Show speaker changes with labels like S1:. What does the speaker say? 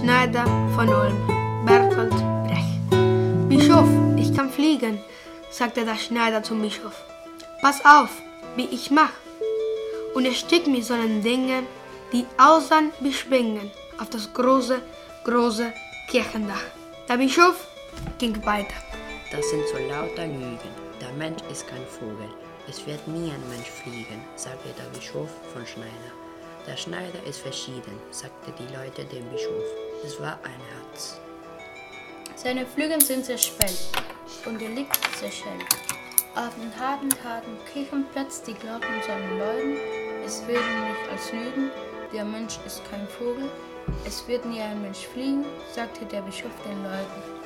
S1: Schneider von Ulm, Bertolt Brecht. Bischof, ich kann fliegen, sagte der Schneider zum Bischof. Pass auf, wie ich mach. Und er stieg mit seinen Dingen, die aussehen wie Schwingen, auf das große, große Kirchendach. Der Bischof ging weiter.
S2: Das sind so lauter Lügen. Der Mensch ist kein Vogel. Es wird nie ein Mensch fliegen, sagte der Bischof von Schneider. Der Schneider ist verschieden, sagte die Leute dem Bischof. Es war ein Herz.
S3: Seine Flügel sind sehr schwell und er liegt sehr schell. Auf den harten Tagen kichern plötzlich die Glocken sollen läuten. Es werden nicht als Lügen, der Mensch ist kein Vogel. Es wird nie ein Mensch fliegen, sagte der Bischof den Leuten.